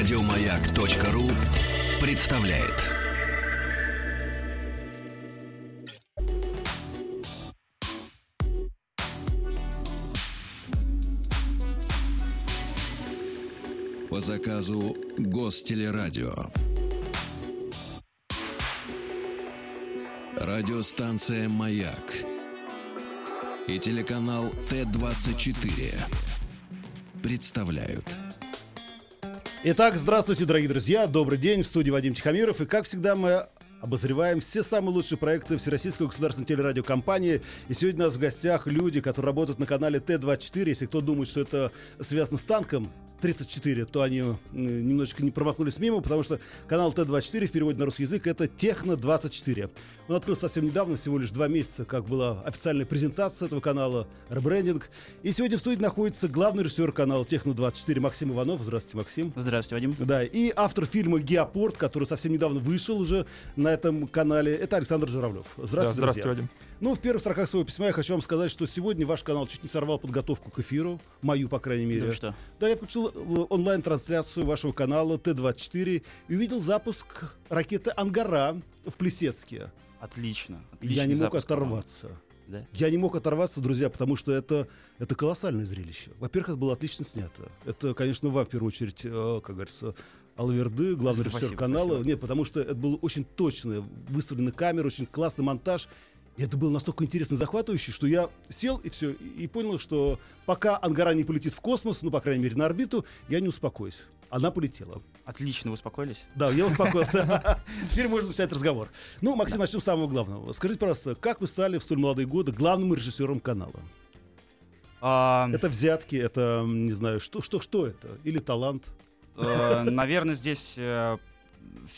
Радиомаяк.ру представляет. По заказу Гостелерадио. Радиостанция «Маяк» и телеканал Т-24 представляют. Итак, здравствуйте, дорогие друзья. Добрый день. В студии Вадим Тихомиров. И, как всегда, мы обозреваем все самые лучшие проекты Всероссийской государственной телерадиокомпании. И сегодня у нас в гостях люди, которые работают на канале Т-24. Если кто думает, что это связано с танком, 34, то они э, немножечко не промахнулись мимо, потому что канал Т-24 в переводе на русский язык это Техно-24. Он открылся совсем недавно, всего лишь два месяца, как была официальная презентация этого канала, ребрендинг. И сегодня в студии находится главный режиссер канала Техно-24 Максим Иванов. Здравствуйте, Максим. Здравствуйте, Вадим. Да, и автор фильма «Геопорт», который совсем недавно вышел уже на этом канале, это Александр Журавлев. Здравствуйте, да, здравствуйте, Вадим. Ну, в первых строках своего письма я хочу вам сказать, что сегодня ваш канал чуть не сорвал подготовку к эфиру, мою, по крайней мере. Ну что? Да, я включил э, онлайн-трансляцию вашего канала Т-24 и увидел запуск ракеты «Ангара» в Плесецке. Отлично. Я не мог оторваться. Да? Я не мог оторваться, друзья, потому что это, это колоссальное зрелище. Во-первых, это было отлично снято. Это, конечно, вам, в первую очередь, э, как говорится, Алверды, главный спасибо, режиссер канала. Спасибо. Нет, потому что это было очень точно. Выставлены камеры, очень классный монтаж. И это было настолько интересно и захватывающе, что я сел и все, и понял, что пока Ангара не полетит в космос, ну, по крайней мере, на орбиту, я не успокоюсь. Она полетела. Отлично, вы успокоились? Да, я успокоился. Теперь можно начать разговор. Ну, Максим, начнем с самого главного. Скажите, пожалуйста, как вы стали в столь молодые годы главным режиссером канала? Это взятки, это, не знаю, что, что, что это? Или талант? Э, наверное, здесь все,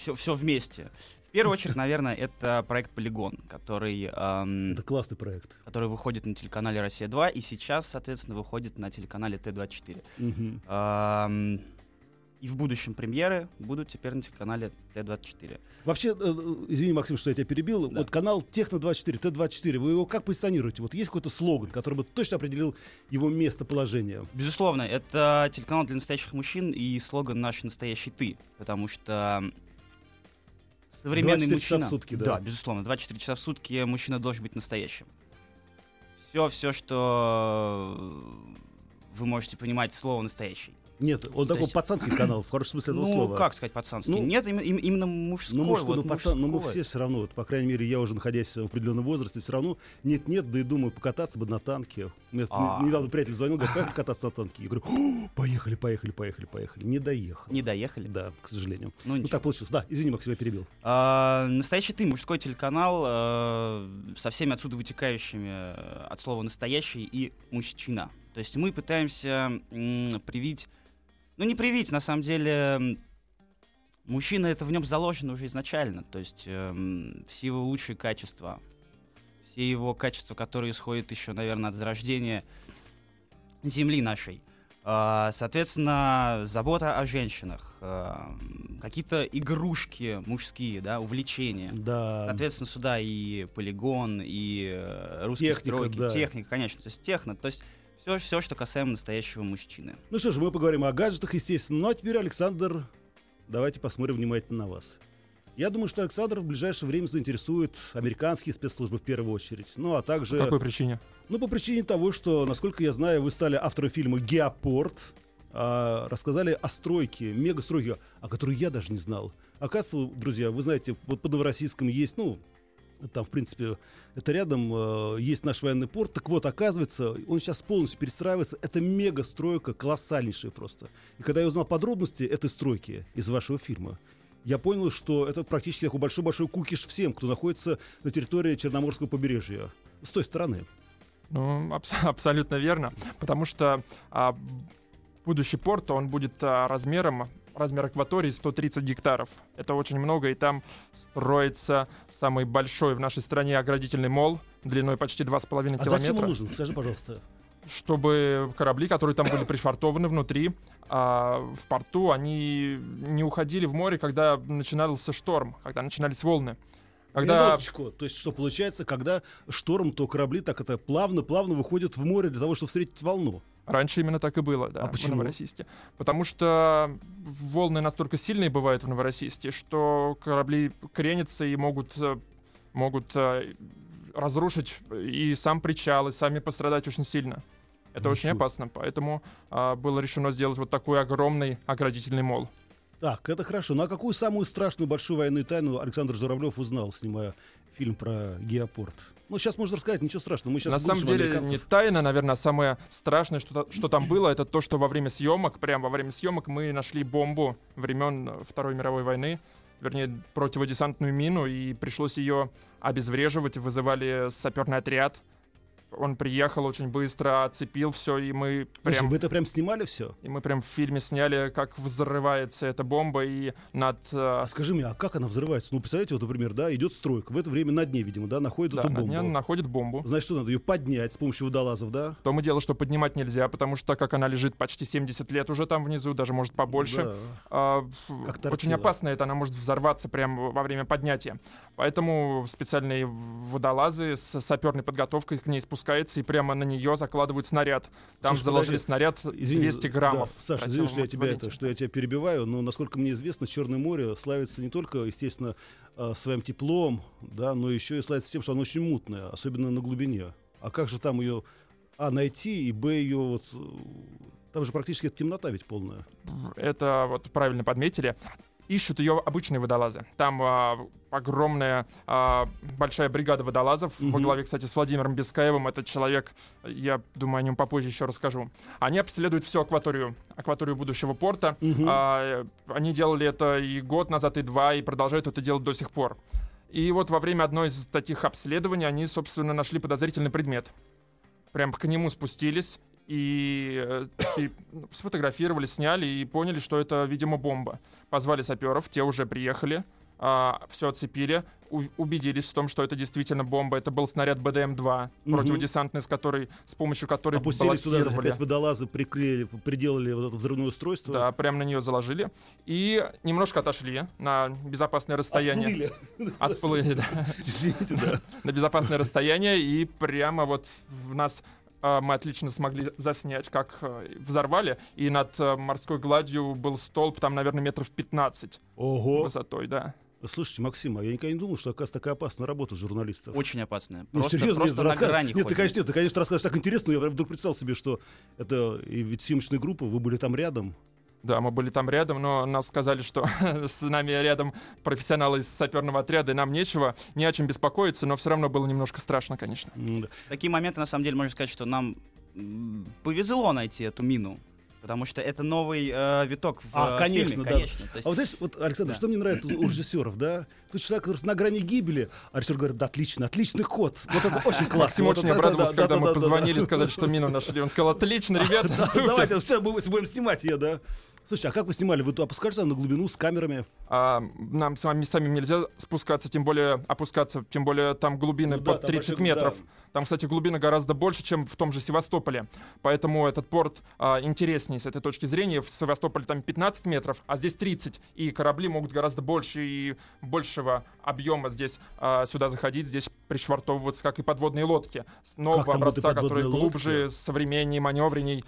э, все вместе. В первую очередь, наверное, это проект Полигон, который... Эм, это классный проект. Который выходит на телеканале «Россия-2» и сейчас, соответственно, выходит на телеканале Т-24. Угу. Эм, и в будущем премьеры будут теперь на телеканале Т-24. Вообще, э, э, извини, Максим, что я тебя перебил. Да. Вот канал Техно-24, Т-24, вы его как позиционируете? Вот есть какой-то слоган, который бы точно определил его местоположение? Безусловно, это телеканал для настоящих мужчин и слоган «Наш настоящий ты», потому что современный 24 мужчина... часа в сутки, да? Да, безусловно, 24 часа в сутки мужчина должен быть настоящим. Все, все, что вы можете понимать слово «настоящий». Нет, он такой есть... пацанский канал, в хорошем смысле этого ну, слова. Ну, как сказать пацанский? Ну, Нет, им, им, именно мужской. Ну, мужской, вот, ну, пацан, но мы все все равно, вот, по крайней мере, я уже находясь в определенном возрасте, все равно нет-нет, да и думаю, покататься бы на танке. Мне а. недавно приятель звонил, говорит, поехали кататься на танке. Я говорю, поехали, поехали, поехали, поехали. Не доехал. Не доехали? Да, к сожалению. Ну, ну так получилось. Да, извини, Максим, я перебил. А, настоящий ты, мужской телеканал а, со всеми отсюда вытекающими э, от слова настоящий и мужчина. То есть мы пытаемся м, привить ну, не привить, на самом деле, мужчина это в нем заложено уже изначально. То есть э, все его лучшие качества, все его качества, которые исходят еще, наверное, от зарождения Земли нашей. Э, соответственно, забота о женщинах, э, какие-то игрушки мужские, да, увлечения. Да. Соответственно, сюда и полигон, и э, русские техника, стройки, да. техника, конечно. То есть техно, то есть все, все, что касаемо настоящего мужчины. Ну что ж, мы поговорим о гаджетах, естественно. Ну а теперь, Александр, давайте посмотрим внимательно на вас. Я думаю, что Александр в ближайшее время заинтересует американские спецслужбы в первую очередь. Ну, а также... По какой причине? Ну, по причине того, что, насколько я знаю, вы стали автором фильма «Геопорт», а, рассказали о стройке, мегастройке, о которой я даже не знал. Оказывается, друзья, вы знаете, вот под Новороссийском есть, ну, там, в принципе, это рядом э, есть наш военный порт. Так вот, оказывается, он сейчас полностью перестраивается. Это мега-стройка, колоссальнейшая просто. И когда я узнал подробности этой стройки из вашего фильма, я понял, что это практически такой большой-большой кукиш всем, кто находится на территории Черноморского побережья. С той стороны. Ну, абс- абсолютно верно. Потому что а, будущий порт, он будет а, размером размер акватории 130 гектаров. Это очень много, и там строится самый большой в нашей стране оградительный мол длиной почти 2,5 а километра. А зачем он нужен? Скажи, пожалуйста. Чтобы корабли, которые там были пришвартованы внутри, а в порту, они не уходили в море, когда начинался шторм, когда начинались волны. Когда... Минуточку. То есть, что получается, когда шторм, то корабли так это плавно-плавно выходят в море для того, чтобы встретить волну. Раньше именно так и было, да, А в почему? Новороссийске. Потому что волны настолько сильные бывают в Новороссийске, что корабли кренятся и могут, э, могут э, разрушить и сам причал, и сами пострадать очень сильно. Это очень Ничего. опасно, поэтому а, было решено сделать вот такой огромный оградительный мол. Так, это хорошо. Ну а какую самую страшную большую военную тайну Александр Журавлев узнал, снимая фильм про геопорт? Ну, сейчас можно рассказать, ничего страшного. Мы сейчас На самом деле не тайна, наверное, а самое страшное, что, что там было, это то, что во время съемок, прямо во время съемок мы нашли бомбу времен Второй мировой войны, вернее, противодесантную мину, и пришлось ее обезвреживать, вызывали саперный отряд. Он приехал очень быстро, оцепил все, и мы Слушай, прям, вы это прям снимали все? и мы прям в фильме сняли, как взрывается эта бомба, и над, э, А скажи мне, а как она взрывается? Ну, представляете, вот, например, да, идет стройка. В это время на дне, видимо, да, находит да, эту над бомбу. ней находит бомбу. Значит, что надо ее поднять с помощью водолазов, да? То мы дело, что поднимать нельзя, потому что так как она лежит почти 70 лет уже там внизу, даже может побольше, Да. а, очень опасно это, она может взорваться прямо во время поднятия. Поэтому специальные водолазы с саперной подготовкой к ней спускаются и прямо на нее закладывают снаряд. Там Слушай, заложили подожди. снаряд Извини, 200 граммов. да, Саша, извини, что я тебя, это, что я тебя перебиваю, но, насколько мне известно, Черное море славится не только, естественно, э, своим теплом, да, но еще и славится тем, что оно очень мутное, особенно на глубине. А как же там ее, а, найти, и, б, ее вот... э, Там же практически темнота ведь полная. Это вот правильно подметили. Ищут ее обычные водолазы. Там а, огромная а, большая бригада водолазов во Мгм. главе, кстати, с Владимиром Бескаевым. Этот человек, я думаю, о нем попозже еще расскажу. Они обследуют всю акваторию, акваторию будущего порта. Мгм. А, э, они делали это и год назад, и два, и продолжают это делать до сих пор. И вот во время одной из таких обследований они, собственно, нашли подозрительный предмет. Прям к нему спустились и, э, и, ну, сфотографировали, сняли и поняли, что это, видимо, бомба. Позвали саперов, те уже приехали, все оцепили, у- убедились в том, что это действительно бомба. Это был снаряд БДМ-2, Мгм. противодесантный, с, которой, с помощью которой Опустились туда, опять водолазы приклеили, приделали вот это взрывное устройство. Да, прямо на нее заложили. И немножко отошли на безопасное расстояние. Отплыли. Отплыли, да. Извините, да. На безопасное расстояние. И прямо вот в нас а, мы отлично смогли заснять, как э, взорвали. И над э, морской гладью был столб, там, наверное, метров 15 Ого. высотой, да. Слушайте, Максим, а я никогда не думал, что, оказывается, такая опасная работа журналистов. Очень опасная. Ну, Просто, серьезно, просто нет, на рассказ- грани Нет, ты, конечно, нет, ты, конечно, расскажешь так интересно, но я вдруг представил себе, что это и ведь съемочная группа, вы были там рядом. Да, мы были там рядом, но нас сказали, что с нами рядом профессионалы из саперного отряда, и нам нечего, не о чем беспокоиться, но все равно было немножко страшно, конечно. Да. Такие моменты, на самом деле, можно сказать, что нам повезло найти эту мину. Потому что это новый э, виток в А, э, конечно, фильме, да. конечно. То есть- А вот знаешь, вот, Александр, Да. что мне нравится у режиссеров, да? Тут человек, который на грани гибели, а режиссер говорит, да, отлично, отличный ход. Вот это очень классно. Максим Вот очень это- обрадовался, да, когда да, мы да, да, позвонили, да. сказали, что мину нашли. Он сказал, отлично, ребята, Да, супер. Давайте, все, мы будем снимать ее, да? Слушай, а как вы снимали? Вы опускаетесь на глубину с камерами? А, нам с вами самим нельзя спускаться, тем более опускаться, тем более там глубины Ну да, под там 30 большой- метров. да. Там, кстати, глубина гораздо больше, чем в том же Севастополе. Поэтому этот порт а, интереснее с этой точки зрения. В Севастополе там 15 метров, а здесь 30. И корабли могут гораздо больше и большего объема здесь а, сюда заходить, здесь пришвартовываться, как и подводные лодки. Нового там и образца, которые глубже, современнее, маневренней.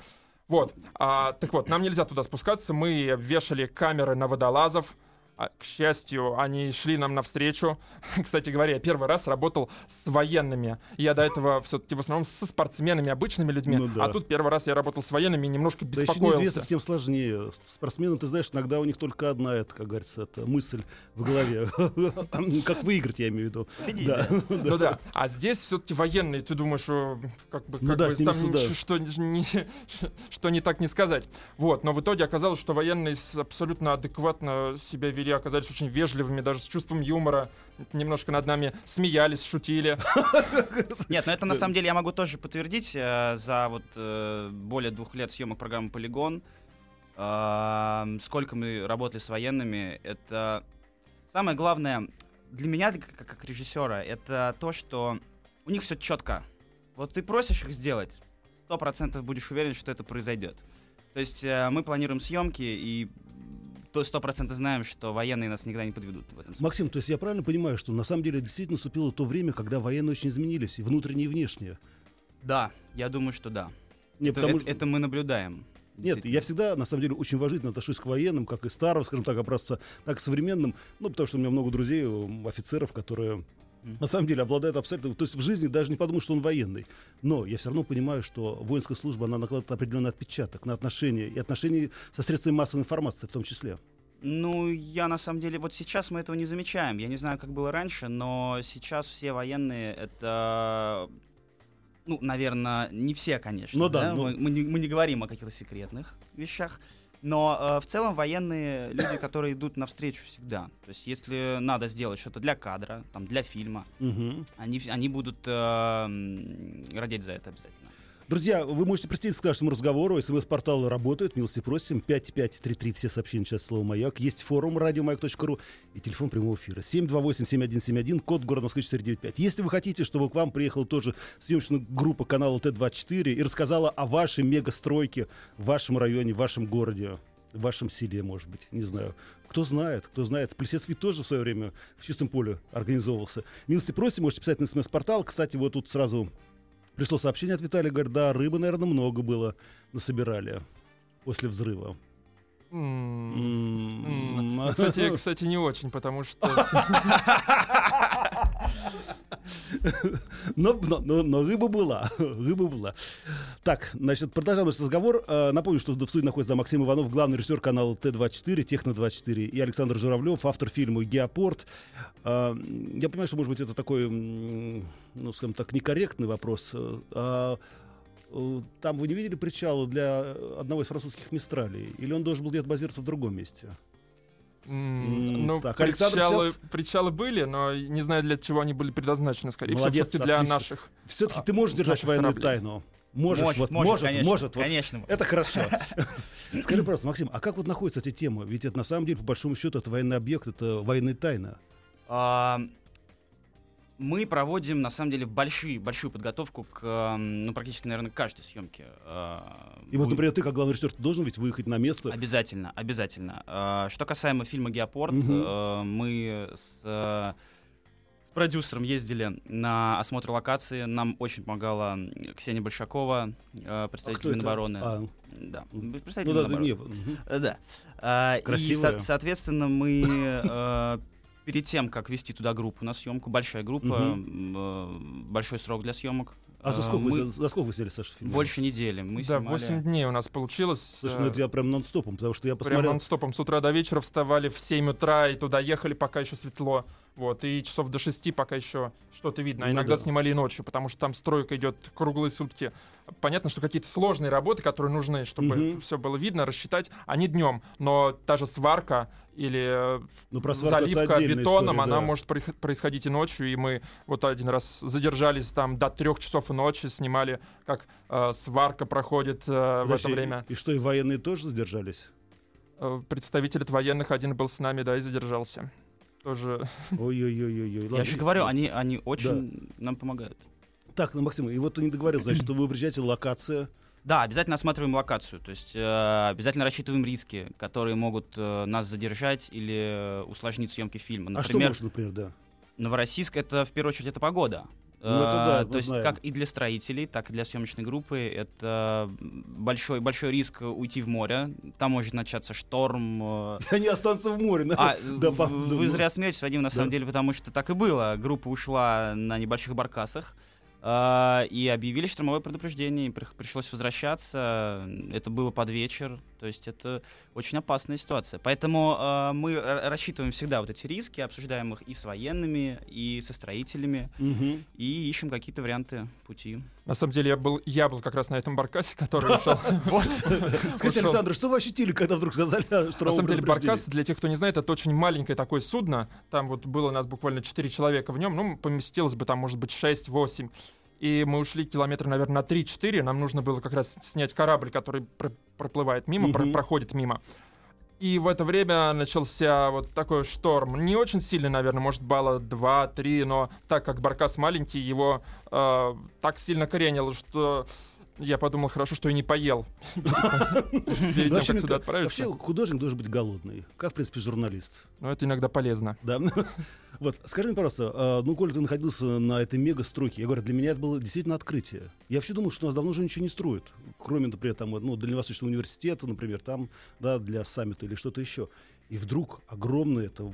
Вот. А, так вот, нам нельзя туда спускаться. Мы вешали камеры на водолазов. А, к счастью, они шли нам навстречу. Кстати говоря, я первый раз работал с военными. Я до этого все-таки в основном со спортсменами, обычными людьми. Ну да. А тут первый раз я работал с военными и немножко Да еще беспокоился. неизвестно, с кем сложнее. Спортсменам, ты знаешь, иногда у них только одна, это, как говорится, это мысль в голове. Как выиграть, я имею в виду. Да. Ну да. А здесь все-таки военные, ты думаешь, что как бы, что, не, что не так не сказать. Вот, но в итоге оказалось, что военные абсолютно адекватно себя вели, оказались очень вежливыми, даже с чувством юмора, немножко над нами смеялись, шутили. Нет, но это на самом деле я могу тоже подтвердить э, за вот э, более двух лет съемок программы Полигон. э, сколько мы работали с военными, это самое главное для меня, как, режиссера, это то, что у них все четко. Вот ты просишь их сделать, сто процентов будешь уверен, что это произойдет. То есть мы планируем съемки и сто процентов знаем, что военные нас никогда не подведут в этом смысле. Максим, то есть я правильно понимаю, что на самом деле действительно наступило то время, когда военные очень изменились, и внутренние, и внешние. Да, я думаю, что да. Нет, это, потому это- что- это мы наблюдаем. Нет, я всегда, на самом деле, очень уважительно отношусь к военным, как и старого, скажем так, образца, так и современным. Ну, потому что у меня много друзей, офицеров, которые На самом деле обладают абсолютно... То есть в жизни даже не подумают, что он военный. Но я все равно понимаю, что воинская служба, она накладывает определенный отпечаток на отношения, и отношения со средствами массовой информации в том числе. Ну, я на самом деле, вот сейчас мы этого не замечаем. Я не знаю, как было раньше, но сейчас все военные это. Ну, наверное, не все, конечно. Ну да, ну- Мы, мы не, мы не говорим о каких-то секретных вещах. Но э, в целом военные люди, которые идут навстречу всегда. То есть, если надо сделать что-то для кадра, там, для фильма, Мгм. они, они будут э, родить за это обязательно. Друзья, вы можете присоединиться к нашему разговору. СМС-портал работает. Милости просим. 5533. Все сообщения сейчас слово «Маяк». Есть форум радиомаяк.ру и телефон прямого эфира. 728-7171, код города Москвы 495. Если вы хотите, чтобы к вам приехала тоже съемочная группа канала Т-24 и рассказала о вашей мегастройке в вашем районе, в вашем городе, в вашем селе, может быть, не знаю. Кто знает, кто знает. Плесец ведь тоже в свое время в чистом поле организовывался. Милости просим, можете писать на СМС-портал. Кстати, вот тут сразу Пришло сообщение от Виталия, говорит, да, рыбы, наверное, много было, насобирали после взрыва. Кстати, кстати, не очень, потому что Но, но, но- но рыба была, рыба была. Так, значит, продолжаем наш разговор. Э, Напомню, что в студии находится Максим Иванов, главный режиссер канала Т-24, Техно-24, и Александр Журавлев, автор фильма «Геопорт». Э, Я понимаю, что, может быть, это такой, ну, скажем так, некорректный вопрос. а, э, Там вы не видели причала для одного из французских мистралей? Или он должен был где-то базироваться в другом месте? Ну, так, Александр причалы, сейчас- причалы были, но не знаю, для чего они были предназначены. Скорее Молодец, всего, для отлично. наших. Все-таки А, ты можешь держать наших военную кораблей. тайну? Можешь, Может, вот, может, может, конечно, может, вот. конечно. Это хорошо. Скажи просто, Максим, а как вот находится эта тема? Ведь это на самом деле, по большому счету, это военный объект, это военная тайна. А, Мы проводим, на самом деле, большие, большую подготовку к, эм, ну, практически, наверное, каждой съемке. А, И вот, например, ты, как главный режиссер, ты должен ведь выехать на место. Обязательно, обязательно. А, Что касаемо фильма «Геопорт», э, мы с, э, с продюсером ездили на осмотр локации. Нам очень помогала Ксения Большакова, э, А представитель это? Минобороны. А, Да, ну представитель да, да, Минобороны. не. Э, Да. А, И, Красивая. со- соответственно, мы э, перед тем, как вести туда группу на съемку, большая группа, э, большой срок для съемок. А за э, сколько, мы вы, за, за сколько вы сняли, Саша, фильм? Больше недели. Мы да, снимали- 8 дней у нас получилось. Слушай, ну э, это я прям нон-стопом, потому что я Прям посмотрел... нон-стопом с утра до вечера вставали в 7 утра и туда ехали, пока еще светло. Вот, и часов до 6, пока еще что-то видно. А Ну иногда да. снимали и ночью, потому что там стройка идет круглые сутки. Понятно, что какие-то сложные работы, которые нужны, чтобы Мгм. все было видно, рассчитать, они днем. Но та же сварка или э, Ну, про заливка бетоном, история, она да. может происходить и ночью. И мы вот один раз задержались там до трех часов ночи, снимали, как э, сварка проходит э, в Подожди, это время. И что, и военные тоже задержались? Э, Представитель от военных один был с нами, да, и задержался. Тоже Ой-ой-ой-ой. Я же говорю, они, они очень нам помогают. Так, ну, Максим, и вот ты не договорил, значит, что вы приезжаете, локация. Да, обязательно осматриваем локацию, то есть э, обязательно рассчитываем риски, которые могут э, нас задержать или э, усложнить съемки фильма. А что Например, может, например, да? Новороссийск это в первую очередь это погода. Ну, это да, мы То есть знаем. как и для строителей, так и для съемочной группы это большой большой риск уйти в море. Там может начаться шторм. э, Они останутся в море. да? А, Да, в- по- вы зря смеетесь, Вадим, на Да. самом деле, потому что так и было. Группа ушла на небольших баркасах. а, и объявили штормовое предупреждение, пришлось возвращаться. Это было под вечер, то есть это очень опасная ситуация. Поэтому а, мы рассчитываем всегда вот эти риски, обсуждаем их и с военными, и со строителями, Мгм. и ищем какие-то варианты пути. На самом деле я был, я был как раз на этом баркасе, который ушел. Скажите. Александр, что вы ощутили, когда вдруг сказали о На штормовом самом деле баркас, для тех, кто не знает, это очень маленькое такое судно. Там вот было у нас буквально 4 человека в нем. Ну, поместилось бы там, может быть, 6-8. И мы ушли километра, наверное, на 3-4. Нам нужно было как раз снять корабль, который пр- проплывает мимо, про- Мгм. проходит мимо. И в это время начался вот такой шторм. Не очень сильный, наверное, может, балла 2-3, но так как баркас маленький, его э, так сильно коренило, что Я подумал, хорошо, что и не поел перед тем, как сюда отправиться. Вообще художник должен быть голодный, как, в принципе, журналист. Но это иногда полезно. Да. Вот, скажи мне, пожалуйста, а, ну, Коля, ты находился на этой мега-стройке. Я говорю, для меня это было действительно открытие. Я вообще думал, что у нас давно уже ничего не строят. Кроме, например, там, ну, Дальневосточного университета, например, там, да, для саммита или что-то еще. И вдруг огромное это...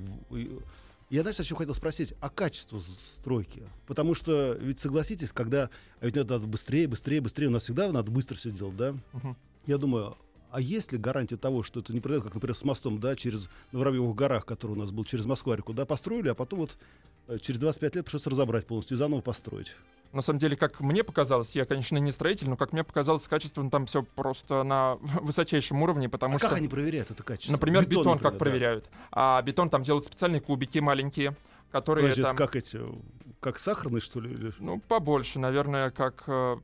Я, знаешь, о чем хотел спросить? О качестве стройки. Потому что, ведь согласитесь, когда... А ведь надо быстрее, быстрее, быстрее. У нас всегда надо быстро все делать, да? Мгм. Я думаю, а есть ли гарантия того, что это не произойдет, как, например, с мостом, да, через на Воробьевых горах, который у нас был через Москву-реку, да, построили, а потом вот э, через 25 лет пришлось разобрать полностью и заново построить. На самом деле, как мне показалось, я, конечно, не строитель, но как мне показалось, качественно там все просто на высочайшем уровне, потому а что... как они проверяют это качество? Например, бетон, например, как да. проверяют. А бетон там делают специальные кубики маленькие, которые Подожди, там... как эти, как сахарный, что ли? или- Ну, побольше, наверное, как, э,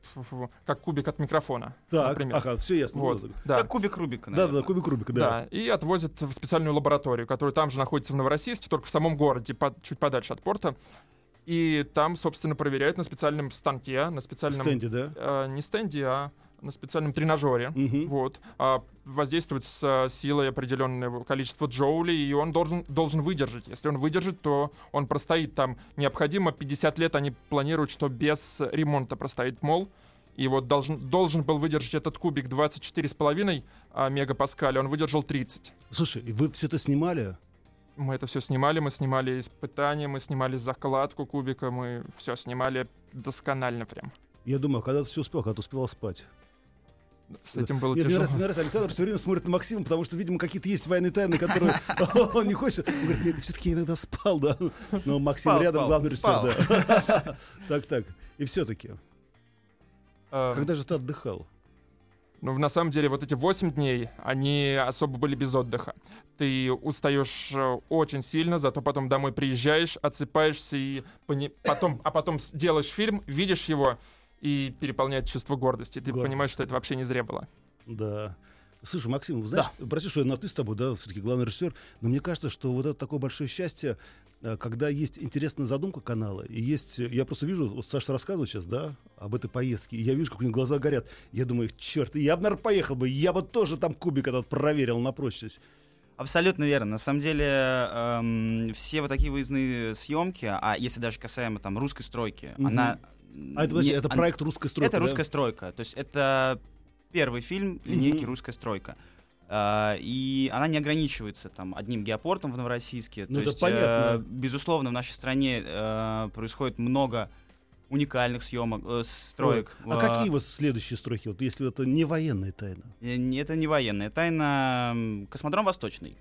как кубик от микрофона. Так, например. ага, все ясно. Вот, Да, да. Как кубик Рубика, да, да, наверное. кубик Рубика, да. Да, и отвозят в специальную лабораторию, которая там же находится в Новороссийске, только в самом городе, под- чуть подальше от порта. И там, собственно, проверяют на специальном станке, на специальном... Стенде, да? э, не стенде, а на специальном тренажере. Мгм. Вот. А воздействует с э, силой определенного количества джоулей, и он должен, должен выдержать. Если он выдержит, то он простоит там. Необходимо 50 лет, они планируют, что без ремонта простоит мол. И вот должен, должен был выдержать этот кубик 24,5 а, мегапаскаля, он выдержал 30. Слушай, вы все это снимали? Мы это все снимали, мы снимали испытания, мы снимали закладку кубика, мы все снимали досконально прям. Я думаю, когда ты все успел, когда ты успевал спать? С этим было Нет, мне тяжело. нравится, мне нравится, Александр все время смотрит на Максима, потому что, видимо, какие-то есть военные тайны, которые он не хочет. Он говорит, нет, все-таки иногда спал, да. Но Максим Спал, рядом, спал, главный режиссер, да. Так, так. И все-таки, Э, когда же ты отдыхал? Ну, на самом деле, вот эти 8 дней, они особо были без отдыха. Ты устаешь э, очень сильно, зато потом домой приезжаешь, отсыпаешься и пони- потом, а потом делаешь фильм, видишь его и переполняет чувство гордости. Ты Гордость. понимаешь, что это вообще не зря было. Да. Слушай, Максим, знаешь, прости, что я на ты с тобой, да, все-таки главный режиссер, но мне кажется, что вот это такое большое счастье, э, когда есть интересная задумка канала, и есть, э, я просто вижу, вот Саша рассказывает сейчас, да, об этой поездке, и я вижу, как у него глаза горят. Я думаю, черт, я бы, наверное, поехал бы, я бы тоже там кубик этот проверил на прочность. Абсолютно верно. На самом деле, эм, все вот такие выездные съемки, а если даже касаемо там русской стройки, Мгм. она... А это, подожди, не- это она- проект русской стройки, Это да? русская стройка. То есть это первый фильм линейки Мгм. «Русская стройка». А, и она не ограничивается там одним геопортом в Новороссийске. Ну, То это есть, понятно. э, безусловно, в нашей стране э, происходит много уникальных съемок, э, строек. А Э, какие вот следующие стройки, вот если это не военная тайна? э, Это не военная тайна. Космодром Восточный.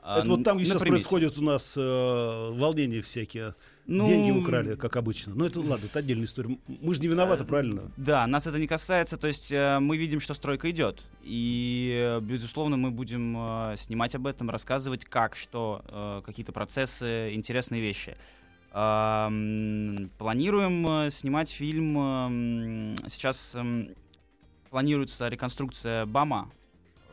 А, это вот там, где сейчас происходят у нас э, волнения всякие, Ну, деньги украли, как обычно. Но это ладно, это отдельная история. Мы же не виноваты, Э, правильно? Да, нас это не касается, то есть э, мы видим, что стройка идет. И, э, безусловно, мы будем снимать об этом, рассказывать, как, что, какие-то процессы, интересные вещи. А, м, Планируем снимать фильм. э, м, Сейчас эм, планируется реконструкция БАМа.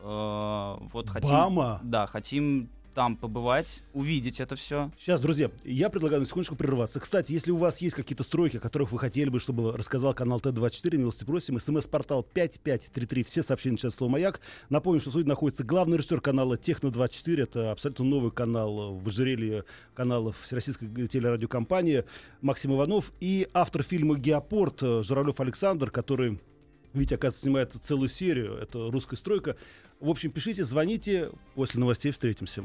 Вот хотим, Бама? Да, хотим там побывать, увидеть это все. Сейчас, друзья, я предлагаю на секундочку прерваться. Кстати, если у вас есть какие-то стройки, о которых вы хотели бы, чтобы рассказал канал Т-24, милости просим, смс-портал 5533, все сообщения сейчас слово «Маяк». Напомню, что студии находится главный режиссер канала Техно-24, это абсолютно новый канал в ожерелье каналов Всероссийской телерадиокомпании Максим Иванов и автор фильма «Геопорт» Журавлев Александр, который ведь, оказывается, снимает целую серию. Это русская стройка. В общем, пишите, звоните. После новостей встретимся.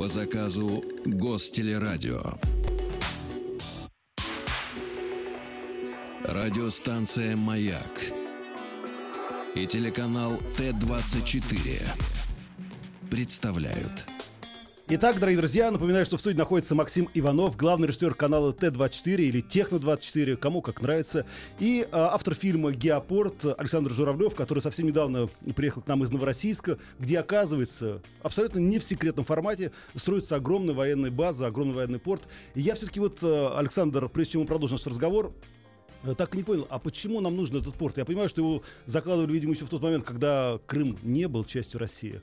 По заказу Гостелерадио. Радиостанция «Маяк» и телеканал Т-24 представляют. Итак, дорогие друзья, напоминаю, что в студии находится Максим Иванов, главный режиссер канала Т-24 или Техно-24, кому как нравится, и а, автор фильма «Геопорт» Александр Журавлев, который совсем недавно приехал к нам из Новороссийска, где, оказывается, абсолютно не в секретном формате строится огромная военная база, огромный военный порт. И я все-таки вот, э, Александр, прежде чем мы продолжим наш разговор, э, так и не понял, а почему нам нужен этот порт? Я понимаю, что его закладывали, видимо, еще в тот момент, когда Крым не был частью России.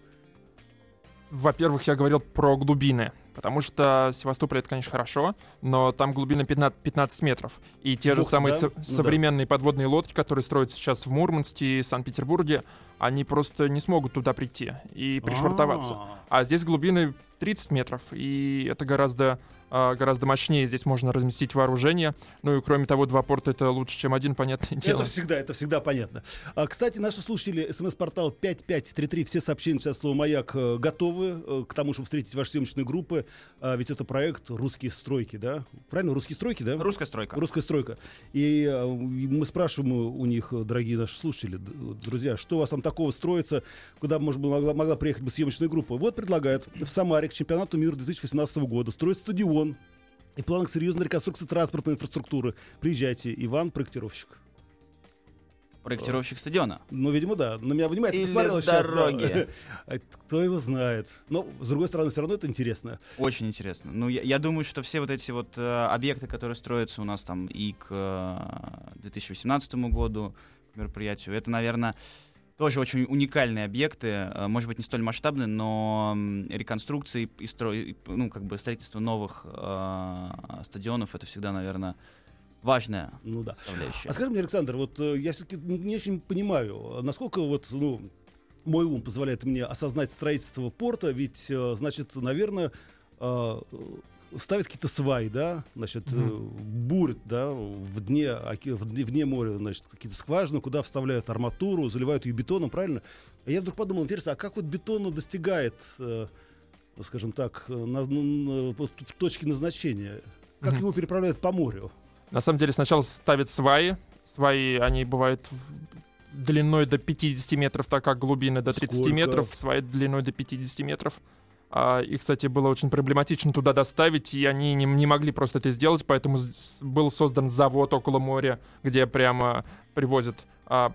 Во-первых, я говорил про глубины. Потому что Севастополь это, конечно, хорошо, но там глубина 15, 15 метров. И те же Бухта, самые да? со- Ну да. современные подводные лодки, которые строятся сейчас в Мурманске и Санкт-Петербурге, они просто не смогут туда прийти и пришвартоваться. А, А здесь глубины 30 метров, и это гораздо, а, гораздо мощнее. Здесь можно разместить вооружение. Ну и кроме того, два порта это лучше, чем один, понятное дело. Это всегда, это всегда понятно. А, кстати, наши слушатели, смс-портал 5533, все сообщения сейчас слово «Маяк» э, готовы э, к тому, чтобы встретить ваши съемочные группы. А, ведь это проект «Русские стройки», да? Правильно, «Русские стройки», да? Русская стройка. Русская стройка. И э, мы спрашиваем у них, дорогие наши слушатели, друзья, что у вас там такого строится, куда может, быть, могла, могла приехать бы съемочная группа. Вот предлагают в Самаре к чемпионату мира 2018 года строить стадион. И в планах серьезной реконструкции транспортной инфраструктуры. Приезжайте, Иван, проектировщик. Проектировщик стадиона. Ну, видимо, да. На меня внимательно Или смотрел сейчас. да. дороги. А Кто его знает. Но, с другой стороны, все равно это интересно. Очень интересно. Ну, я, я думаю, что все вот эти вот э, объекты, которые строятся у нас там и к э, 2018 году, к мероприятию, это, наверное, тоже очень уникальные объекты, э, может быть, не столь масштабные, но реконструкции и стро... ну, как бы строительство новых э, стадионов это всегда, наверное, важная Ну да. составляющая. А скажи мне, Александр, вот э, я все-таки не очень понимаю, а насколько вот, ну, мой ум позволяет мне осознать строительство порта, ведь, э, значит, наверное, ставят какие-то сваи, да, значит, э, бурят, да, в дне, в дне, моря, значит, какие-то скважины, куда вставляют арматуру, заливают ее бетоном, правильно? А я вдруг подумал, интересно, а как вот бетон достигает, э, скажем так, э, на- на- вот точки назначения? Как Мгм. его переправляют по морю? На самом деле сначала ставят сваи. Сваи, они бывают длиной до 50 метров, так как глубины до 30 Сколько? метров. Сваи длиной до 50 метров. А, и, кстати, было очень проблематично туда доставить, и они не, не могли просто это сделать, поэтому был создан завод около моря, где прямо привозят а,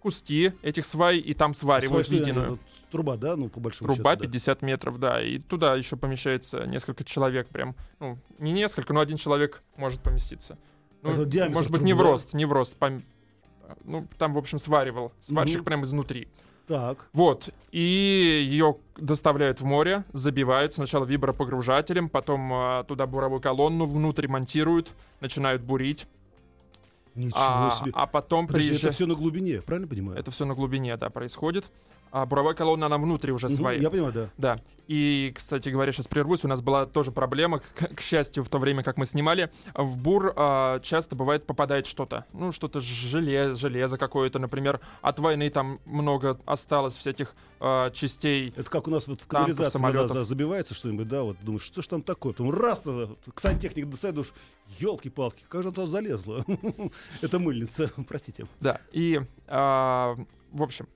куски этих свай, и там сваривают Свай, единую. Вот Труба, да, ну, по большому Труба счету, да. 50 метров, да, и туда еще помещается несколько человек прям. Ну, не несколько, но один человек может поместиться. Ну, может быть, не в трубы, рост, не в рост. пом- Ну, там, в общем, сваривал. Сварщик Мгм. прямо изнутри. Так. Вот. И ее доставляют в море, забивают сначала вибропогружателем, потом а, туда буровую колонну внутрь монтируют, начинают бурить. Ничего А, себе. а потом Подожди, приезжает... это все на глубине, правильно понимаю? Это все на глубине, да, происходит. А буровая колонна, она внутри уже своя. Я понимаю, да. Да. И, кстати говоря, сейчас прервусь, у нас была тоже проблема, к, к счастью, в то время, как мы снимали. В бур а, часто бывает попадает что-то. Ну, что-то железо, железо какое-то, например. От войны там много осталось всяких а, частей. Это как у нас вот в канализации самолетов. иногда забивается что-нибудь, да, вот думаешь, что ж там такое? Потом раз, э, к сантехнике достаешь, елки-палки, как же она туда залезла? Это мыльница, простите. Да. И, а, в общем,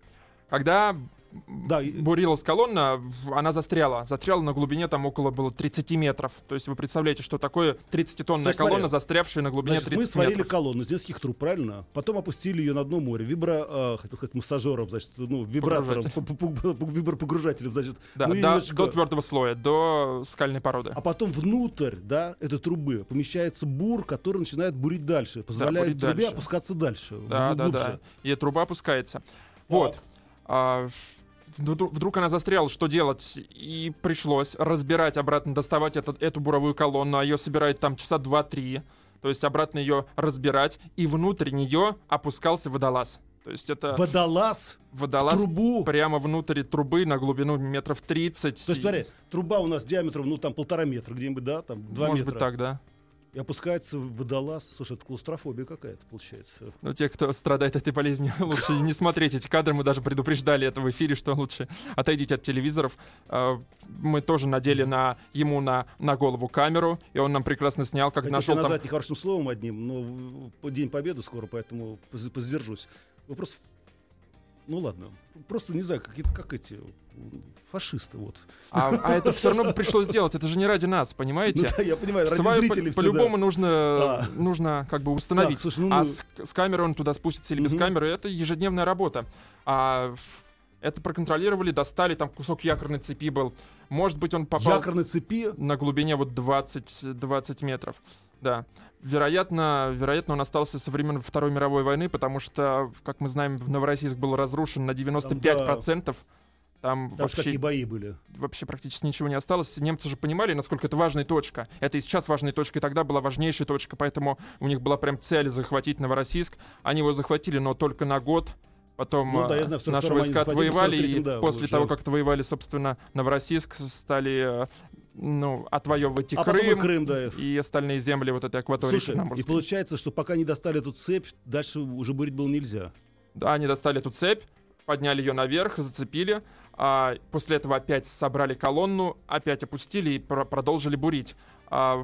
когда Да, бурилась колонна, она застряла. Застряла на глубине там около было 30 метров. То есть вы представляете, что такое 30-тонная То есть, смотри, колонна, застрявшая на глубине Значит, 30 мы сварили метров. колонну из детских труб, правильно? Потом опустили ее на дно моря. Вибро, э, хотел сказать, массажером, значит, ну, вибратором, вибропогружателем, значит. Да, ну, до, немножечко- до твердого слоя, до скальной породы. А потом внутрь, да, этой трубы помещается бур, который начинает бурить дальше, позволяет бурить трубе дальше. опускаться дальше, Да, вглубь- да, да. глубже. И труба опускается. Вот. А, вдруг, она застряла, что делать? И пришлось разбирать обратно, доставать этот, эту буровую колонну, а ее собирают там часа 2-3. То есть обратно ее разбирать, и внутрь нее опускался водолаз. То есть это Водолаз, водолаз трубу. прямо внутрь трубы на глубину метров 30. То есть, смотри, труба у нас диаметром, ну, там полтора метра где-нибудь, да, там два Может метра. быть так, да. И опускается в водолаз. Слушай, это клаустрофобия какая-то получается. Но те, кто страдает этой болезнью, лучше не смотреть эти кадры. Мы даже предупреждали это в эфире, что лучше отойдите от телевизоров. А, Мы тоже надели на ему на, на голову камеру, и он нам прекрасно снял, как Хотите нашел там... назвать нехорошим словом одним, но День Победы скоро, поэтому поз- поздержусь. Вопрос... Ну ладно. Просто не знаю, какие-то, как эти фашисты, вот. А, а это все равно бы пришлось сделать. Это же не ради нас, Ну понимаете? да, я понимаю, ради Сваю по- зрителей всё, по-любому нужно, А. нужно как бы Так, установить. слушай, ну, А ну, с, с камерой он туда спустится или без Мгм. камеры, это ежедневная работа. А это проконтролировали, достали, там кусок якорной цепи был. Может быть, он попал якорной цепи на глубине вот 20, 20 метров. Да. Вероятно, вероятно, он остался со времен Второй мировой войны, потому что, как мы знаем, Новороссийск был разрушен на 95%. Там Там же вообще какие бои были. вообще практически ничего не осталось. Немцы же понимали, насколько это важная точка. Это и сейчас важная точка, и тогда была важнейшая точка, поэтому у них была прям цель захватить Новороссийск. Они его захватили, но только на год. Потом Ну да, я знаю, в 42-м наши войска отвоевали, и 43-м, да, после уже. того, как отвоевали, собственно, Новороссийск, стали э, ну, отвоевывать и А потом и Крым, Крым, да. и остальные земли вот этой акватории Слушай, и получается, что пока не достали эту цепь, дальше уже бурить было нельзя. Да, они достали эту цепь, подняли ее наверх, зацепили. А после этого опять собрали колонну, опять опустили и про- продолжили бурить. А,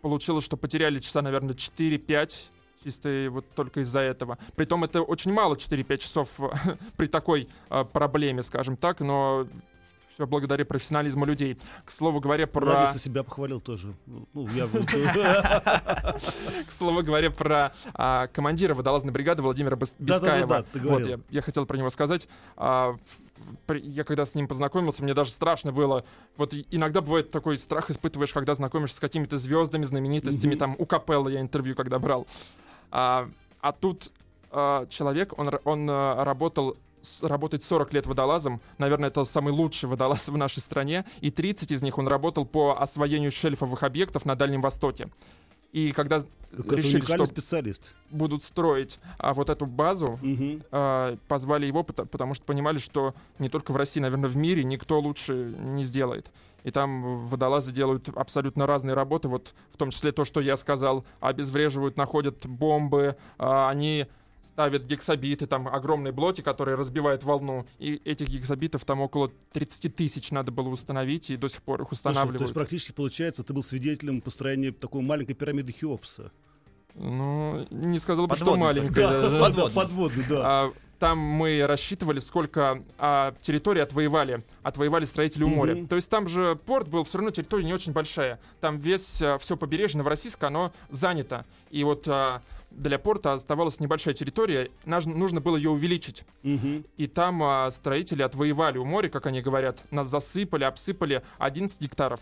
получилось, что потеряли часа, наверное, 4-5 чисто вот только из-за этого. Притом это очень мало, 4-5 часов при такой а, проблеме, скажем так, но все благодаря профессионализму людей. К слову говоря, про... Молодец, себя похвалил тоже. Ну, ну, я... К слову говоря, про а, командира водолазной бригады Владимира Бескаева. вот, я, хотел про него сказать. А, я когда с ним познакомился, мне даже страшно было. Вот иногда бывает такой страх испытываешь, когда знакомишься с какими-то звездами, знаменитостями. Мгм. Там у Капеллы я интервью когда брал. А, а тут а, человек, он, он а, работал работает 40 лет водолазом. Наверное, это самый лучший водолаз в нашей стране. И 30 из них он работал по освоению шельфовых объектов на Дальнем Востоке. И когда Какой-то решили, что специалист. будут строить а, вот эту базу, Мгм. а, позвали его, пото- потому что понимали, что не только в России, наверное, в мире никто лучше не сделает. И там водолазы делают абсолютно разные работы, вот в том числе то, что я сказал, обезвреживают, находят бомбы, а, они ставят гексабиты, там огромные блоки, которые разбивают волну, и этих гексабитов там около 30 тысяч надо было установить, и до сих пор их Слушай, то устанавливают. есть практически получается, ты был свидетелем построения такой маленькой пирамиды Хеопса. Ну, не сказал бы, что Подводный маленькая. Да, подводный, подводный, да. А, там мы рассчитывали, сколько а, территорий отвоевали. Отвоевали строители у Мгм. моря. То есть там же порт был, все равно территория не очень большая. Там весь, все побережье Новороссийска, оно занято. И вот а, для порта оставалась небольшая территория, нужно было ее увеличить. Мгм. И там а, строители отвоевали у моря, как они говорят. Нас засыпали, обсыпали 11 гектаров.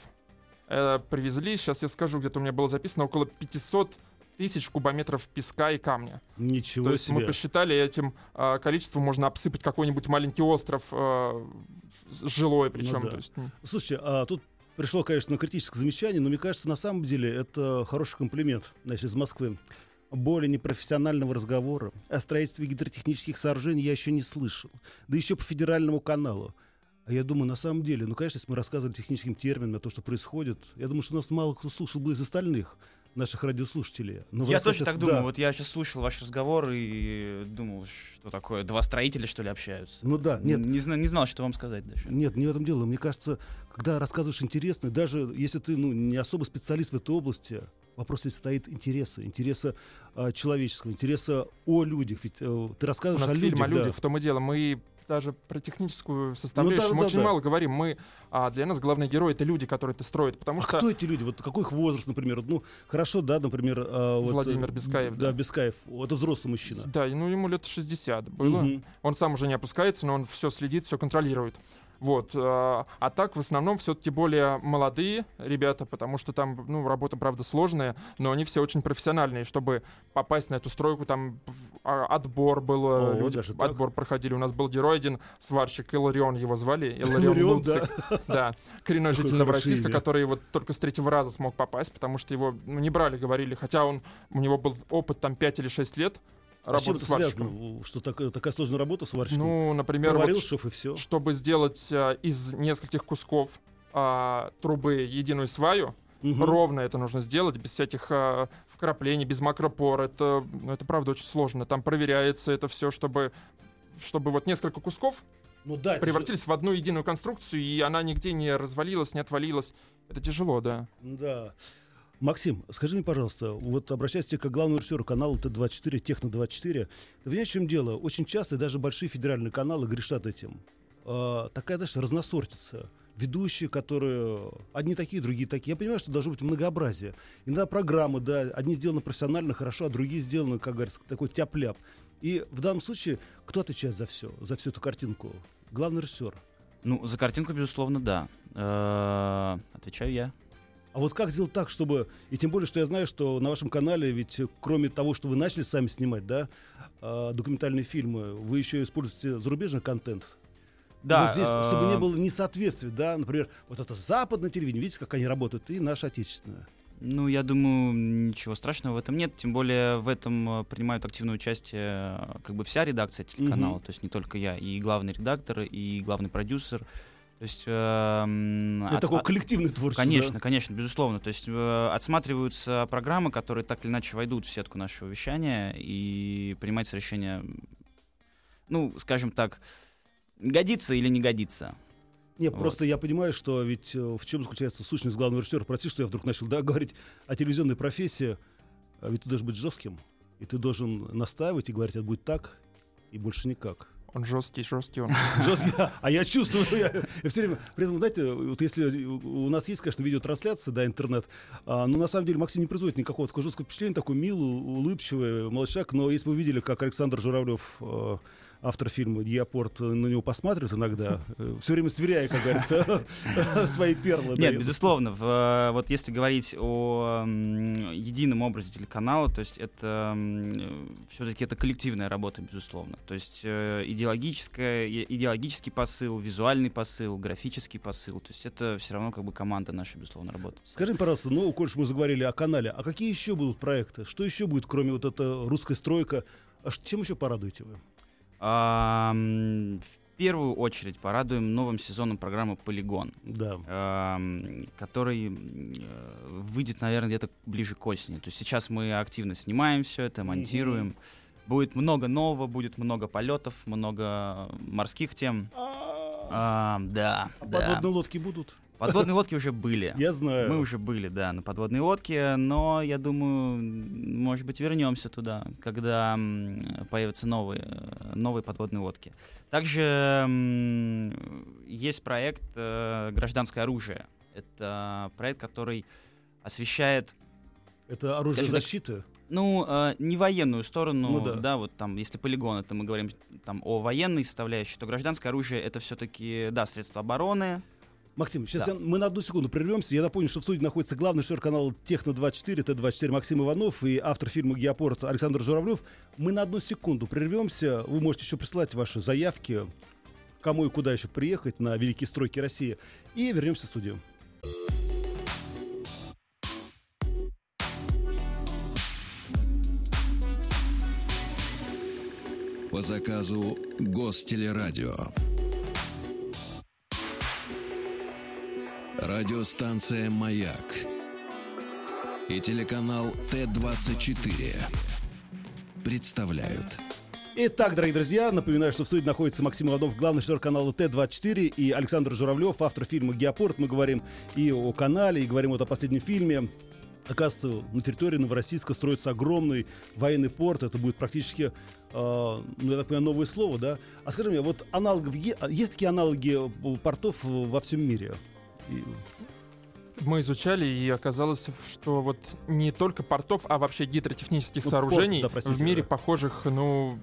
Э, привезли, сейчас я скажу, где-то у меня было записано, около 500 тысяч кубометров песка и камня. Ничего То есть себе. мы посчитали, этим а, количеством можно обсыпать какой-нибудь маленький остров а, с- жилой причем. да. то есть, Слушайте, а тут пришло, конечно, критическое замечание, но мне кажется, на самом деле это хороший комплимент, значит, из Москвы. Более непрофессионального разговора о строительстве гидротехнических сооружений я еще не слышал. Да еще по федеральному каналу. А я думаю, на самом деле, ну, конечно, если мы рассказывали техническим терминам о том, что происходит, я думаю, что нас мало кто слушал бы из остальных наших радиослушателей. Но Я тоже так да. думаю. Вот я сейчас слушал ваш разговор и думал, что такое. Два строителя, что ли, общаются. Ну да, нет, Не, зна- не знал, что вам сказать дальше. Нет, не в этом дело. Мне кажется, когда рассказываешь интересно, даже если ты ну, не особо специалист в этой области, вопрос здесь стоит интереса, интереса а, человеческого, интереса о людях. Ведь э, ты У рассказываешь нас о фильм людях. о людях, да. в том и дело. Мы даже про техническую составляющую мы да, очень да. мало говорим. Мы, а, для нас главный герой это люди, которые это строят. Потому А что кто эти люди? Вот какой их возраст, например? Ну, хорошо, да, например... а, вот, Владимир э, Бескаев, Да, да. Бескаев. Это взрослый мужчина. Да, ну ему лет 60 было. Мгм. Он сам уже не опускается, но он все следит, все контролирует. Вот. А а так, в основном, все-таки более молодые ребята, потому что там, ну, работа, правда, сложная, но они все очень профессиональные. Чтобы попасть на эту стройку, там а, отбор был, О, э, люди даже так? отбор проходили. У нас был герой один, сварщик Иларион его звали. Иларион. Луцик. Да, коренной житель Новороссийска, который вот только с третьего раза смог попасть, потому что его ну, не брали, говорили. Хотя он, у него был опыт там 5 или 6 лет А с чем это связано? Что так- такая сложная работа сварщиком? Ну, например, вот Поварил шеф и все. чтобы сделать а, из нескольких кусков а, трубы единую сваю, ровно это нужно сделать, без всяких а, вкраплений, без макропор. Это, ну, это правда очень сложно. Там проверяется это все, чтобы чтобы вот несколько кусков Ну да, это же- превратились в одну единую конструкцию, и она нигде не развалилась, не отвалилась. Это тяжело, да. Да. Максим, скажи мне, пожалуйста, вот обращаясь к главному режиссеру канала Т-24, Техно-24, ты понимаешь, в чем дело? Очень часто даже большие федеральные каналы грешат этим. А, такая, знаешь, разносортица. Ведущие, которые одни такие, другие такие. Я понимаю, что должно быть многообразие. Иногда программы, да, одни сделаны профессионально хорошо, а другие сделаны, как говорится, такой тяп-ляп. И в данном случае кто отвечает за все, за всю эту картинку? Главный режиссер. Ну, за картинку, безусловно, да. Э, Отвечаю я. А вот как сделать так, чтобы... И тем более, что я знаю, что на вашем канале, ведь э, кроме того, что вы начали сами снимать, да, а, документальные фильмы, вы еще используете зарубежный контент. Да, вот здесь, чтобы не э, было несоответствия, да, например, вот это западное телевидение, видите, как они работают, и наше отечественное. Ну, я думаю, ничего страшного в этом нет. Тем более в этом э, принимают активное участие э, как бы вся редакция телеканала. Мгм. То есть не только я, и главный редактор, и главный продюсер. То есть... эм, Это отс- такое а- коллективное творчество. Конечно, да? конечно, безусловно. То есть э, отсматриваются программы, которые так или иначе войдут в сетку нашего вещания, и принимается решение, ну, скажем так, годится или не годится. Не, Вот. просто я понимаю, что ведь э, в чем заключается сущность главного режиссера. Прости, что я вдруг начал да, говорить о телевизионной профессии. А ведь ты должен быть жестким. И ты должен настаивать и говорить, это будет так и больше никак. Он жесткий, жесткий он. Жесткий. А я чувствую, я, все время. При этом, знаете, вот если у нас есть, конечно, видеотрансляция, да, интернет, а, но на самом деле Максим не производит никакого такого жесткого впечатления, такой милый, улыбчивый молодой. Но если бы вы видели, как Александр Журавлев, э, автор фильма «Геопорт», э, на него посматривает иногда, все время сверяя, как говорится, свои перлы. Нет, безусловно. э, вот если говорить о едином образе телеканала, то есть это все-таки это коллективная работа, безусловно. То есть э, идеологическая, идеологический посыл, визуальный посыл, графический посыл. То есть это все равно как бы команда наша, безусловно, работает. Скажи, пожалуйста, ну, коль мы заговорили о канале, а какие еще будут проекты? Что еще будет, кроме вот этой русской стройка? А чем еще порадуете вы? В первую очередь порадуем новым сезоном программы «Полигон», Да. который э, выйдет, наверное, где-то ближе к осени. То есть сейчас мы активно снимаем все это, монтируем. Будет много нового, будет много полетов, много морских тем. А, да, А да. подводные лодки будут? Подводные лодки уже были. Я знаю. Мы уже были, да, на подводной лодке, но я думаю, может быть, вернемся туда, когда появятся новые, новые подводные лодки. Также есть проект э, «Гражданское оружие». Это проект, который освещает, Это оружие Скажем так, защиты. ну, э, не военную сторону, Ну да. да. вот там, если полигон, это мы говорим там о военной составляющей, то гражданское оружие это все-таки, да, средства обороны, Максим, сейчас Да. я- мы на одну секунду прервемся. Я напомню, что в студии находится главный шер канала Техно-24, Т-24 Максим Иванов и автор фильма «Геопорт» Александр Журавлев. Мы на одну секунду прервемся. Вы можете еще присылать ваши заявки, кому и куда еще приехать на Великие стройки России. И вернемся в студию. По заказу Гостелерадио. Радиостанция «Маяк» и телеканал Т-24 представляют. Итак, дорогие друзья, напоминаю, что в студии находится Максим Иванов, главный шер канала Т-24 и Александр Журавлев, автор фильма «Геопорт». Мы говорим и о канале, и говорим вот о последнем фильме. Оказывается, на территории Новороссийска строится огромный военный порт. Это будет практически, э, ну, я так понимаю, новое слово, да? А скажи мне, вот аналогов, есть такие аналоги э, портов во всем мире? И- Мы изучали, и оказалось, что вот не только портов, а вообще гидротехнических Ну, сооружений порт, да, простите, в мире да. похожих, ну,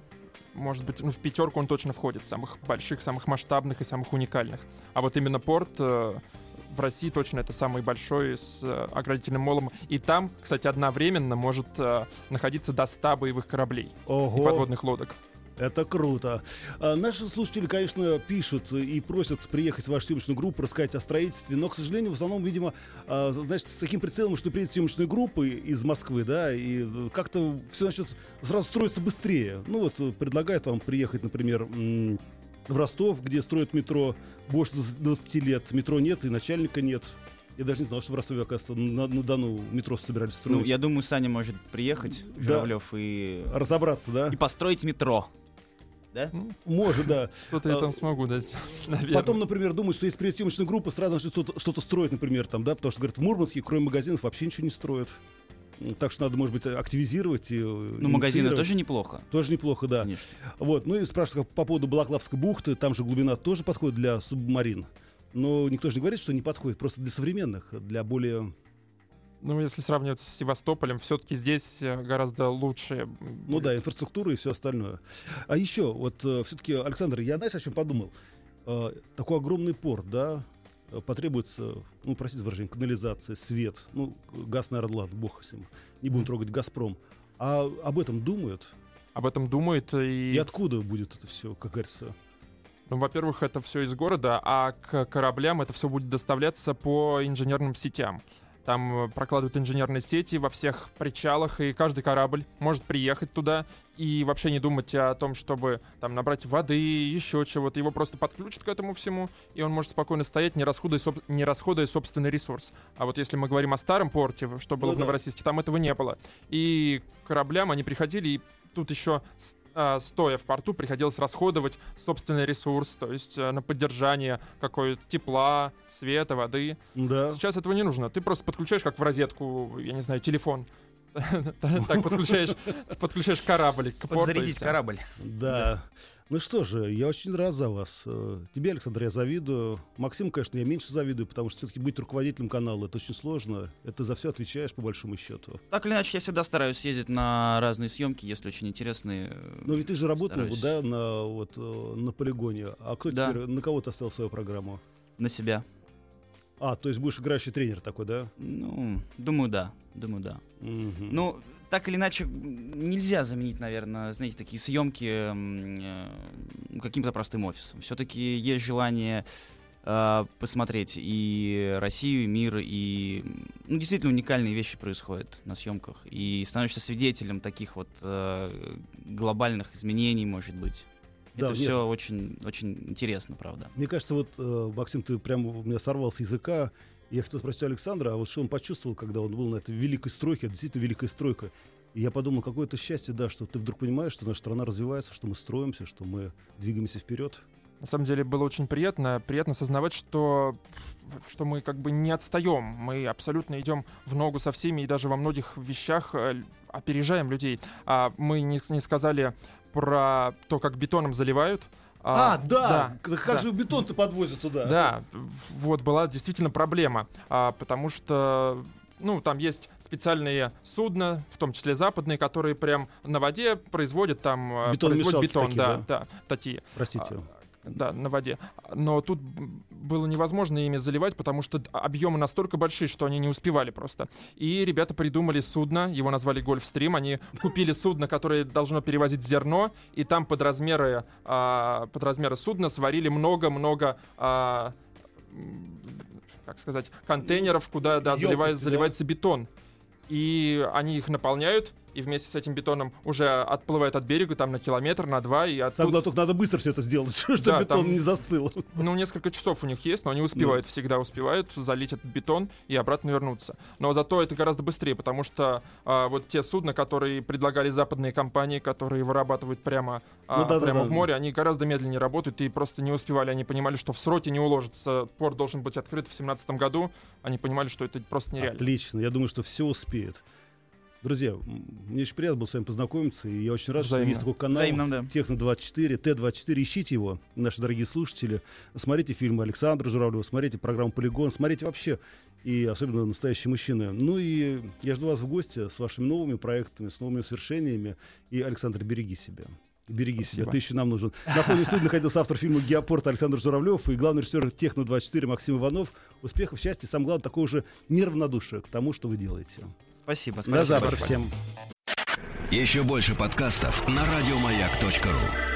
может быть, ну, в пятерку он точно входит, самых больших, самых масштабных и самых уникальных. А вот именно порт э, в России точно это самый большой с э, оградительным молом. И там, кстати, одновременно может э, находиться до 100 боевых кораблей и Ого! подводных лодок. Это круто. А, наши слушатели, конечно, пишут и просят приехать в вашу съемочную группу, рассказать о строительстве, но, к сожалению, в основном, видимо, а, значит, с таким прицелом, что приедет съемочная группа из Москвы, да, и как-то все начнет сразу строиться быстрее. Ну вот, предлагают вам приехать, например, в Ростов, где строят метро больше 20 лет. Метро нет и начальника нет. Я даже не знал, что в Ростове, оказывается, на, на Дону метро собирались строить. Ну, я думаю, Саня может приехать, Да. Журавлев, и, Разобраться, да? и построить метро. Да? Ну, Может, да. Что-то я А, там смогу, да, наверное. Потом, например, думают, что если приедет съемочная группа, сразу что-то, строить, например, там, да, потому что, говорят, в Мурманске, кроме магазинов, вообще ничего не строят. Так что надо, может быть, активизировать. И, Ну, магазины тоже неплохо. Тоже неплохо, да. Конечно. Вот. Ну и спрашивают по поводу Балаклавской бухты. Там же глубина тоже подходит для субмарин. Но никто же не говорит, что не подходит. Просто для современных, для более... Ну, если сравнивать с Севастополем, все-таки здесь э, гораздо лучше. Ну да, инфраструктура и все остальное. А еще, вот все-таки, Александр, я, знаешь, о чем подумал? Э, такой огромный порт, да, э, потребуется, ну, простите выражение, канализация, свет, ну, газ, наверное, ладно, бог с ним, не будем трогать «Газпром». А об этом думают? Об этом думает и... И откуда будет это все, как говорится? Ну, во-первых, это все из города, а к кораблям это все будет доставляться по инженерным сетям. Там э, прокладывают инженерные сети во всех причалах, и каждый корабль может приехать туда и вообще не думать о том, чтобы там набрать воды, еще чего-то. Его просто подключат к этому всему, и он может спокойно стоять, не расходуя, соб- не расходуя собственный ресурс. А вот если мы говорим о старом порте, что было Ну в да. Новороссийске, там этого не было. И кораблям они приходили, и тут еще стоя в порту, приходилось расходовать собственный ресурс, то есть э, на поддержание какой-то тепла, света, воды. Да. Сейчас этого не нужно. Ты просто подключаешь, как в розетку, я не знаю, телефон. Так подключаешь, подключаешь корабль к порту. Подзарядить корабль. Да. Ну что же, я очень рад за вас. Э, Тебе, Александр, я завидую. Максим, конечно, я меньше завидую, потому что все-таки быть руководителем канала это очень сложно. Это за все отвечаешь по большому счету. Так или иначе, я всегда стараюсь ездить на разные съемки, если очень интересные. э, Но ведь ты же работал, Стараюсь. да, на вот э, на полигоне. А кто Да. теперь на кого ты оставил свою программу? На себя. А, то есть будешь играющий тренер такой, да? Ну, думаю, да. Думаю, да. Мгм. Ну, так или иначе, нельзя заменить, наверное, знаете, такие съемки э, каким-то простым офисом. Все-таки есть желание э, посмотреть и Россию, и мир, и ну, действительно уникальные вещи происходят на съемках. И становишься свидетелем таких вот э, глобальных изменений, может быть. Да, Это нет. все очень, очень интересно, правда. Мне кажется, вот, э, Максим, ты прямо у меня сорвал с языка. Я хотел спросить у Александра, а вот что он почувствовал, когда он был на этой великой стройке, действительно великая стройка. И я подумал, какое это счастье, да, что ты вдруг понимаешь, что наша страна развивается, что мы строимся, что мы двигаемся вперед. На самом деле было очень приятно. Приятно осознавать, что, что мы как бы не отстаем. Мы абсолютно идем в ногу со всеми и даже во многих вещах э, опережаем людей. А мы не, не сказали про то, как бетоном заливают. А, да! да, как да. же бетон-то подвозят туда? Да, вот была действительно проблема, а, потому что ну, там есть специальные судна, в том числе западные, которые прям на воде производят там э, Бетономешалки производят бетон, такие, да, да? да, такие. Простите. Да, на воде. Но тут было невозможно ими заливать, потому что объемы настолько большие, что они не успевали просто. И ребята придумали судно, его назвали Гольфстрим. Они купили судно, которое должно перевозить зерно, и там под размеры, а, под размеры судна сварили много-много а, как сказать, контейнеров, куда да, заливает- да? заливается бетон. И они их наполняют, и вместе с этим бетоном уже отплывают от берега там на километр, на два, и Сам оттуда... главное, только надо быстро все это сделать, чтобы Да, бетон там- не застыл. Ну, несколько часов у них есть, но они успевают, всегда успевают залить этот бетон и обратно вернуться. Но зато это гораздо быстрее, потому что а, вот те судна, которые предлагали западные компании, которые вырабатывают прямо, а, Ну да, да, прямо да. в море, они гораздо медленнее работают и просто не успевали. Они понимали, что в сроке не уложится. Порт должен быть открыт в 2017 году. Они понимали, что это просто нереально. Отлично, я думаю, что все успеет. Друзья, мне очень приятно было с вами познакомиться, и я очень рад, Взаимно. что есть такой канал Взаимно, да. Техно24, Т24, ищите его, наши дорогие слушатели. Смотрите фильмы Александра Журавлева, смотрите программу «Полигон», смотрите вообще, и особенно «Настоящие мужчины». Ну и я жду вас в гости с вашими новыми проектами, с новыми свершениями. И, Александр, береги себя. Береги себя, Спасибо. ты еще нам нужен. Напомню, в студии находился автор фильма «Геопорт» Александр Журавлев и главный режиссер «Техно24» Максим Иванов. Успехов, счастья, самое главное, такого же неравнодушия к тому, что вы делаете. Спасибо, спасибо. До завтра большое. всем. Еще больше подкастов на радиомаяк.ру.